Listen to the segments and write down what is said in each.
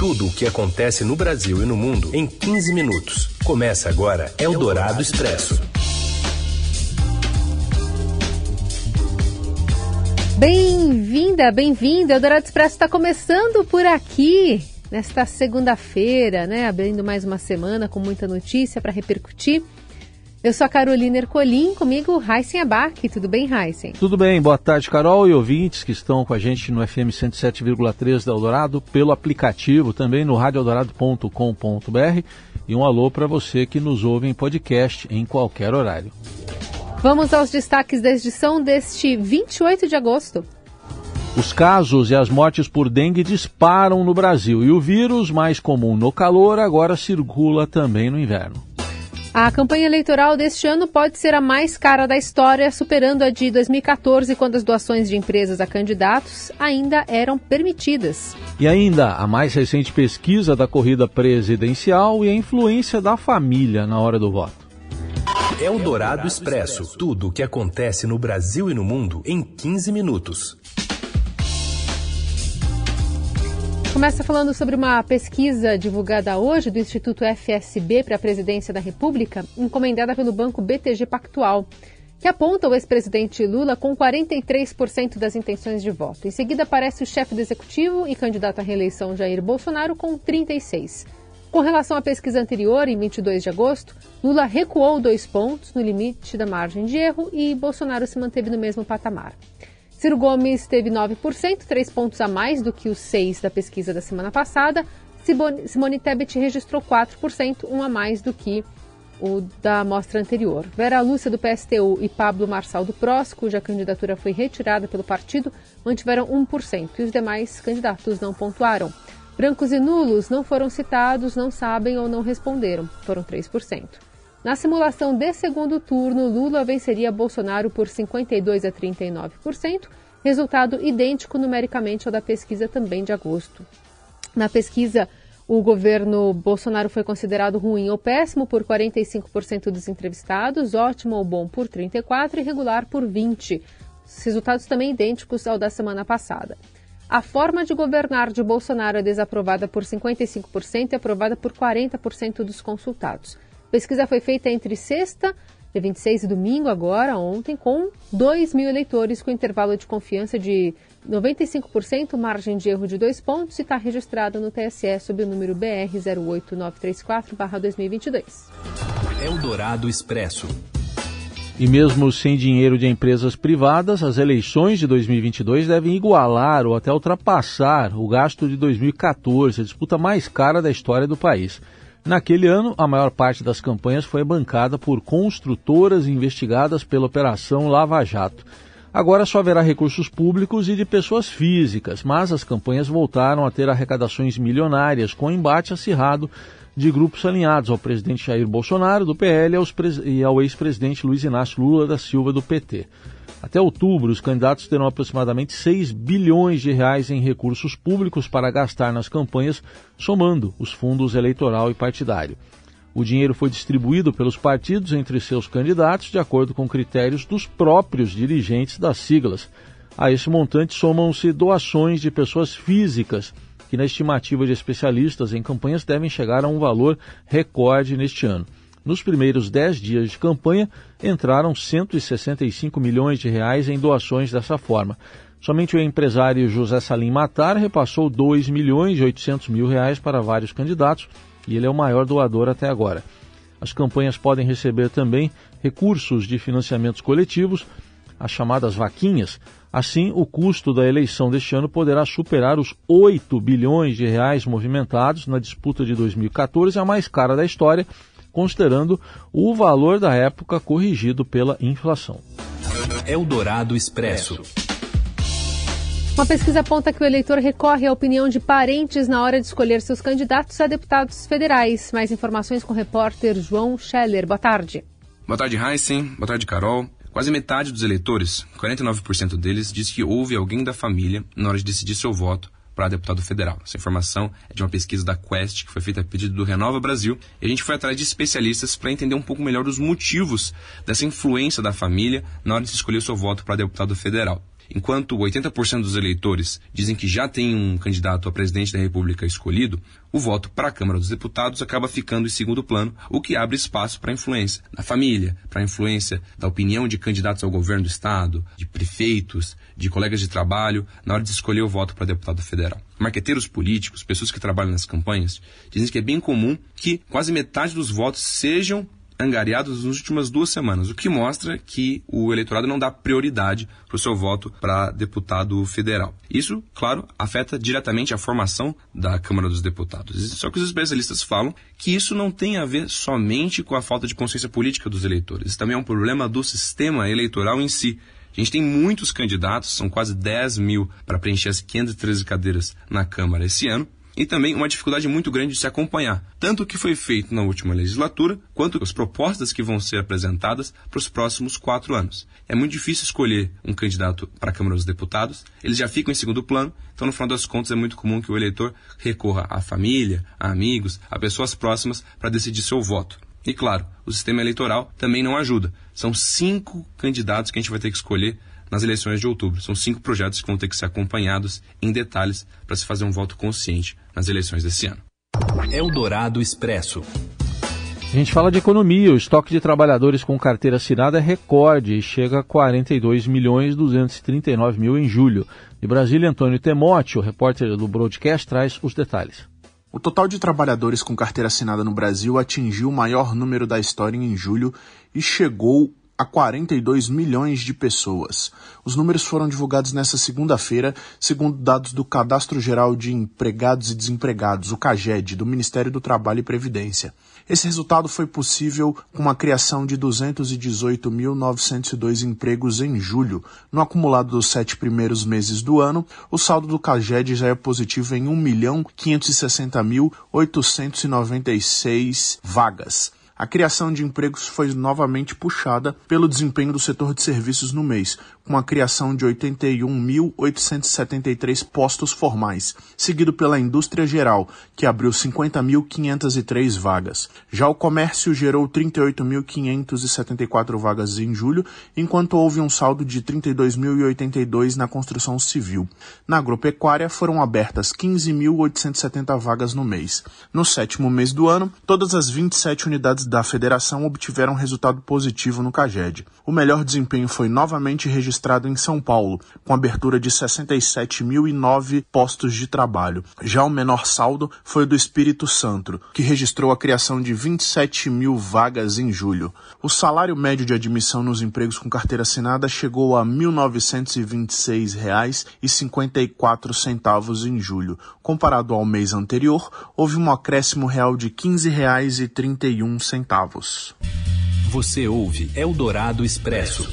Tudo o que acontece no Brasil e no mundo em 15 minutos. Começa agora Eldorado Expresso. Bem-vinda, bem-vindo. Eldorado Expresso está começando por aqui nesta segunda-feira, né? Abrindo mais uma semana com muita notícia para repercutir. Eu sou a Carolina Ercolim, comigo Heisen Abac. Tudo bem, Heisen? Tudo bem, boa tarde, Carol e ouvintes que estão com a gente no FM 107,3 da Eldorado, pelo aplicativo, também no radioeldorado.com.br e um alô para você que nos ouve em podcast em qualquer horário. Vamos aos destaques da edição deste 28 de agosto. Os casos e as mortes por dengue disparam no Brasil e o vírus, mais comum no calor, agora circula também no inverno. A campanha eleitoral deste ano pode ser a mais cara da história, superando a de 2014, quando as doações de empresas a candidatos ainda eram permitidas. E ainda a mais recente pesquisa da corrida presidencial e a influência da família na hora do voto. É o Dourado Expresso tudo o que acontece no Brasil e no mundo em 15 minutos. Começa falando sobre uma pesquisa divulgada hoje do Instituto FSB para a Presidência da República, encomendada pelo banco BTG Pactual, que aponta o ex-presidente Lula com 43% das intenções de voto. Em seguida aparece o chefe do executivo e candidato à reeleição Jair Bolsonaro com 36%. Com relação à pesquisa anterior, em 22 de agosto, Lula recuou dois pontos no limite da margem de erro e Bolsonaro se manteve no mesmo patamar. Ciro Gomes teve 9%, três pontos a mais do que os seis da pesquisa da semana passada. Simone Tebet registrou 4%, um a mais do que o da amostra anterior. Vera Lúcia, do PSTU, e Pablo Marçal, do PROS, cuja candidatura foi retirada pelo partido, mantiveram 1%, e os demais candidatos não pontuaram. Brancos e nulos não foram citados, não sabem ou não responderam, foram 3%. Na simulação de segundo turno, Lula venceria Bolsonaro por 52 a 39%, resultado idêntico numericamente ao da pesquisa também de agosto. Na pesquisa, o governo Bolsonaro foi considerado ruim ou péssimo por 45% dos entrevistados, ótimo ou bom por 34% e regular por 20%. Os resultados também idênticos ao da semana passada. A forma de governar de Bolsonaro é desaprovada por 55% e aprovada por 40% dos consultados. A pesquisa foi feita entre sexta, dia 26 e domingo, agora, ontem, com 2 mil eleitores, com intervalo de confiança de 95%, margem de erro de dois pontos e está registrada no TSE sob o número BR 08934-2022. Eldorado Expresso. E mesmo sem dinheiro de empresas privadas, as eleições de 2022 devem igualar ou até ultrapassar o gasto de 2014, a disputa mais cara da história do país. Naquele ano, a maior parte das campanhas foi bancada por construtoras investigadas pela Operação Lava Jato. Agora só haverá recursos públicos e de pessoas físicas, mas as campanhas voltaram a ter arrecadações milionárias, com embate acirrado de grupos alinhados ao presidente Jair Bolsonaro, do PL, e ao ex-presidente Luiz Inácio Lula da Silva, do PT. Até outubro, os candidatos terão aproximadamente 6 bilhões de reais em recursos públicos para gastar nas campanhas, somando os fundos eleitoral e partidário. O dinheiro foi distribuído pelos partidos entre seus candidatos de acordo com critérios dos próprios dirigentes das siglas. A esse montante somam-se doações de pessoas físicas, que na estimativa de especialistas em campanhas devem chegar a um valor recorde neste ano. Nos primeiros 10 dias de campanha, entraram 165 milhões de reais em doações dessa forma. Somente o empresário José Salim Matar repassou 2 milhões e 800 mil reais para vários candidatos e ele é o maior doador até agora. As campanhas podem receber também recursos de financiamentos coletivos, as chamadas vaquinhas. Assim, o custo da eleição deste ano poderá superar os 8 bilhões de reais movimentados na disputa de 2014, a mais cara da história, considerando o valor da época corrigido pela inflação. Eldorado Expresso. Uma pesquisa aponta que o eleitor recorre à opinião de parentes na hora de escolher seus candidatos a deputados federais. Mais informações com o repórter João Scheller. Boa tarde. Boa tarde, Heisen. Boa tarde, Carol. Quase metade dos eleitores, 49% deles, diz que houve alguém da família na hora de decidir seu voto para deputado federal. Essa informação é de uma pesquisa da Quest, que foi feita a pedido do Renova Brasil, e a gente foi atrás de especialistas para entender um pouco melhor os motivos dessa influência da família na hora de escolher o seu voto para deputado federal. Enquanto 80% dos eleitores dizem que já tem um candidato a presidente da República escolhido, o voto para a Câmara dos Deputados acaba ficando em segundo plano, o que abre espaço para influência da família, para influência da opinião de candidatos ao governo do Estado, de prefeitos, de colegas de trabalho, na hora de escolher o voto para deputado federal. Marqueteiros políticos, pessoas que trabalham nas campanhas, dizem que é bem comum que quase metade dos votos sejam angariados nas últimas duas semanas, o que mostra que o eleitorado não dá prioridade para o seu voto para deputado federal. Isso, claro, afeta diretamente a formação da Câmara dos Deputados. Só que os especialistas falam que isso não tem a ver somente com a falta de consciência política dos eleitores. Isso também é um problema do sistema eleitoral em si. A gente tem muitos candidatos, são quase 10 mil para preencher as 513 cadeiras na Câmara esse ano, e também uma dificuldade muito grande de se acompanhar, tanto o que foi feito na última legislatura, quanto as propostas que vão ser apresentadas para os próximos quatro anos. É muito difícil escolher um candidato para a Câmara dos Deputados, eles já ficam em segundo plano, então no final das contas é muito comum que o eleitor recorra à família, a amigos, a pessoas próximas para decidir seu voto. E claro, o sistema eleitoral também não ajuda. São cinco candidatos que a gente vai ter que escolher nas eleições de outubro. São cinco projetos que vão ter que ser acompanhados em detalhes para se fazer um voto consciente nas eleições desse ano. Eldorado Expresso. A gente fala de economia. O estoque de trabalhadores com carteira assinada é recorde e chega a 42 milhões 239 mil em julho. De Brasília, Antônio Temóteo, repórter do Broadcast, traz os detalhes. O total de trabalhadores com carteira assinada no Brasil atingiu o maior número da história em julho e chegou a 42 milhões de pessoas. Os números foram divulgados nesta segunda-feira, segundo dados do Cadastro Geral de Empregados e Desempregados, o CAGED, do Ministério do Trabalho e Previdência. Esse resultado foi possível com uma criação de 218.902 empregos em julho. No acumulado dos sete primeiros meses do ano, o saldo do CAGED já é positivo em 1.560.896 vagas. A criação de empregos foi novamente puxada pelo desempenho do setor de serviços no mês, com a criação de 81.873 postos formais, seguido pela indústria geral, que abriu 50.503 vagas. Já o comércio gerou 38.574 vagas em julho, enquanto houve um saldo de 32.082 na construção civil. Na agropecuária foram abertas 15.870 vagas no mês. No sétimo mês do ano, todas as 27 unidades da federação obtiveram resultado positivo no CAGED. O melhor desempenho foi novamente registrado em São Paulo, com abertura de 67.009 postos de trabalho. Já o menor saldo foi o do Espírito Santo, que registrou a criação de 27 mil vagas em julho. O salário médio de admissão nos empregos com carteira assinada chegou a R$ 1.926,54 em julho. Comparado ao mês anterior, houve um acréscimo real de R$ 15,31 centavos. Você ouve Eldorado Expresso.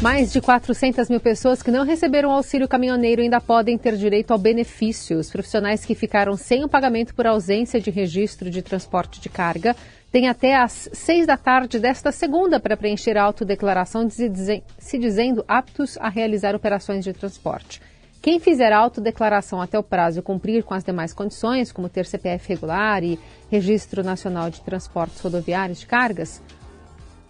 Mais de 400 mil pessoas que não receberam auxílio caminhoneiro ainda podem ter direito ao benefício. Os profissionais que ficaram sem o pagamento por ausência de registro de transporte de carga têm até às 6 da tarde desta segunda para preencher a autodeclaração se dizendo aptos a realizar operações de transporte. Quem fizer autodeclaração até o prazo e cumprir com as demais condições, como ter CPF regular e Registro Nacional de Transportes Rodoviários de Cargas,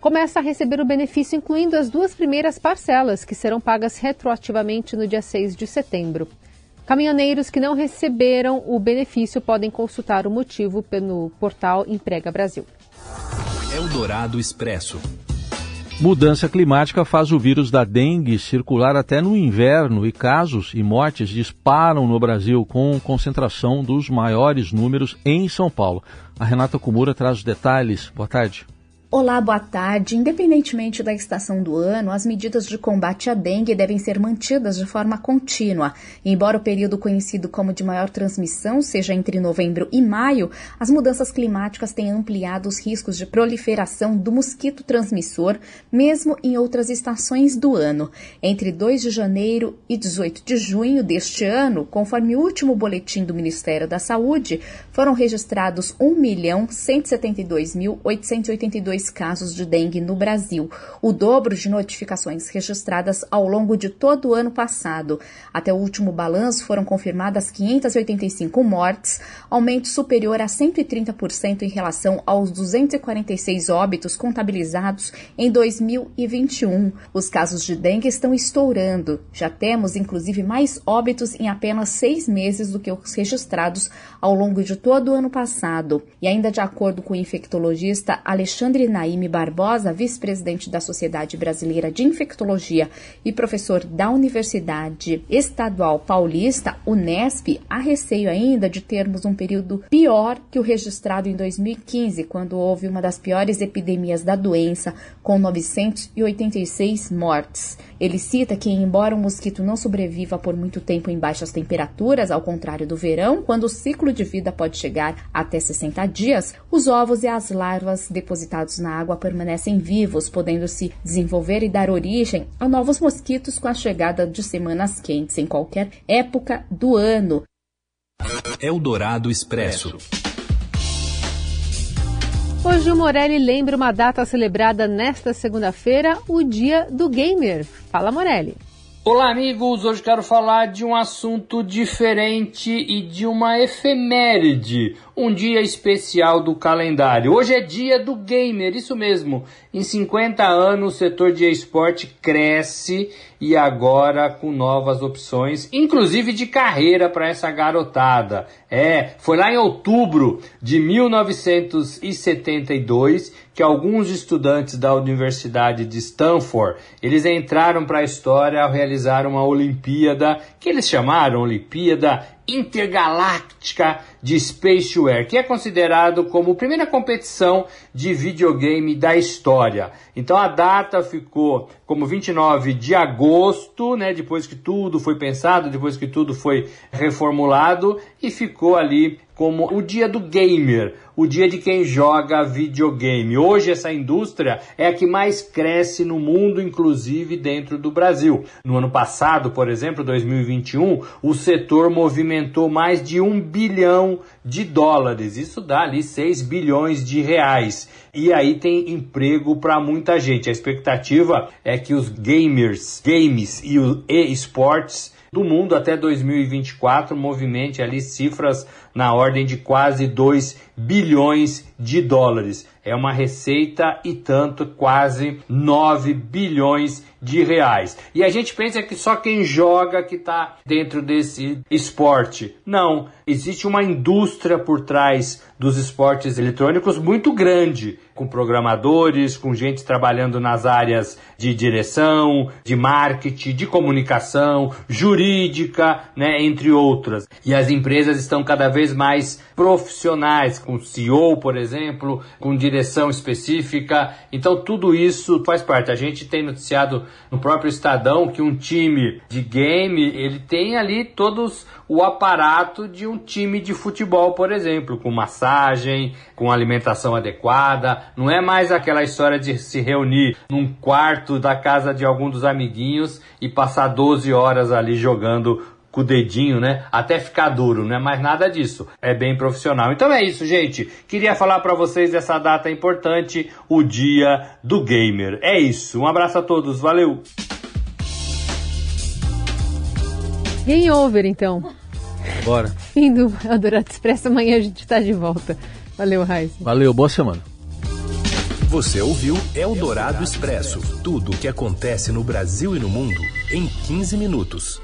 começa a receber o benefício incluindo as duas primeiras parcelas, que serão pagas retroativamente no dia 6 de setembro. Caminhoneiros que não receberam o benefício podem consultar o motivo pelo portal Emprega Brasil. Eldorado Expresso. Mudança climática faz o vírus da dengue circular até no inverno e casos e mortes disparam no Brasil com concentração dos maiores números em São Paulo. A Renata Kumura traz os detalhes. Boa tarde. Olá, boa tarde. Independentemente da estação do ano, as medidas de combate à dengue devem ser mantidas de forma contínua. Embora o período conhecido como de maior transmissão seja entre novembro e maio, as mudanças climáticas têm ampliado os riscos de proliferação do mosquito transmissor, mesmo em outras estações do ano. Entre 2 de janeiro e 18 de junho deste ano, conforme o último boletim do Ministério da Saúde, foram registrados 1.172.882 1.192 casos de dengue no Brasil, o dobro de notificações registradas ao longo de todo o ano passado. Até o último balanço foram confirmadas 585 mortes, aumento superior a 130% em relação aos 246 óbitos contabilizados em 2021. Os casos de dengue estão estourando. Já temos, inclusive, mais óbitos em apenas seis meses do que os registrados ao longo de todo o ano passado. E ainda de acordo com o infectologista Alexandre Naime Barbosa, vice-presidente da Sociedade Brasileira de Infectologia e professor da Universidade Estadual Paulista, Unesp, há receio ainda de termos um período pior que o registrado em 2015, quando houve uma das piores epidemias da doença, com 986 mortes. Ele cita que, embora o mosquito não sobreviva por muito tempo em baixas temperaturas, ao contrário do verão, quando o ciclo de vida pode chegar até 60 dias, os ovos e as larvas depositados na água permanecem vivos, podendo se desenvolver e dar origem a novos mosquitos com a chegada de semanas quentes em qualquer época do ano. Eldorado Expresso. Hoje o Morelli lembra uma data celebrada nesta segunda-feira, o Dia do Gamer. Fala, Morelli. Olá, amigos! Hoje quero falar de um assunto diferente e de uma efeméride, um dia especial do calendário. Hoje é dia do gamer, isso mesmo. Em 50 anos, o setor de esporte cresce e agora com novas opções, inclusive de carreira para essa garotada. É, foi lá em outubro de 1972 que alguns estudantes da Universidade de Stanford, eles entraram para a história ao realizar uma Olimpíada, que eles chamaram Olimpíada intergaláctica de Spaceware, que é considerado como a primeira competição de videogame da história. Então a data ficou como 29 de agosto, né, depois que tudo foi pensado, depois que tudo foi reformulado e ficou ali como o dia do gamer, o dia de quem joga videogame. Hoje essa indústria é a que mais cresce no mundo, inclusive dentro do Brasil. No ano passado, por exemplo, 2021, o setor movimentou mais de um bilhão de dólares. Isso dá ali 6 bilhões de reais. E aí tem emprego para muita gente. A expectativa é que os gamers, games e os e-sports do mundo até 2024 movimente ali cifras na ordem de quase 2 bilhões de dólares. É uma receita e tanto, quase 9 bilhões de reais. E a gente pensa que só quem joga que está dentro desse esporte. Não, existe uma indústria por trás dos esportes eletrônicos muito grande, com programadores, com gente trabalhando nas áreas de direção, de marketing, de comunicação, jurídica, né, entre outras. E as empresas estão cada vez mais profissionais, com CEO, por exemplo, com direção específica. Então tudo isso faz parte. A gente tem noticiado no próprio Estadão que um time de game, ele tem ali todos o aparato de um time de futebol, por exemplo, com massagem, com alimentação adequada. Não é mais aquela história de se reunir num quarto da casa de algum dos amiguinhos e passar 12 horas ali jogando com o dedinho, né? Até ficar duro, não é mais nada disso. É bem profissional. Então é isso, gente. Queria falar para vocês dessa data importante, o Dia do Gamer. É isso. Um abraço a todos. Valeu. Game over, então. Bora. Fim do Eldorado Expresso. Amanhã a gente está de volta. Valeu, Raiz. Valeu, boa semana. Você ouviu Eldorado Expresso tudo o que acontece no Brasil e no mundo em 15 minutos.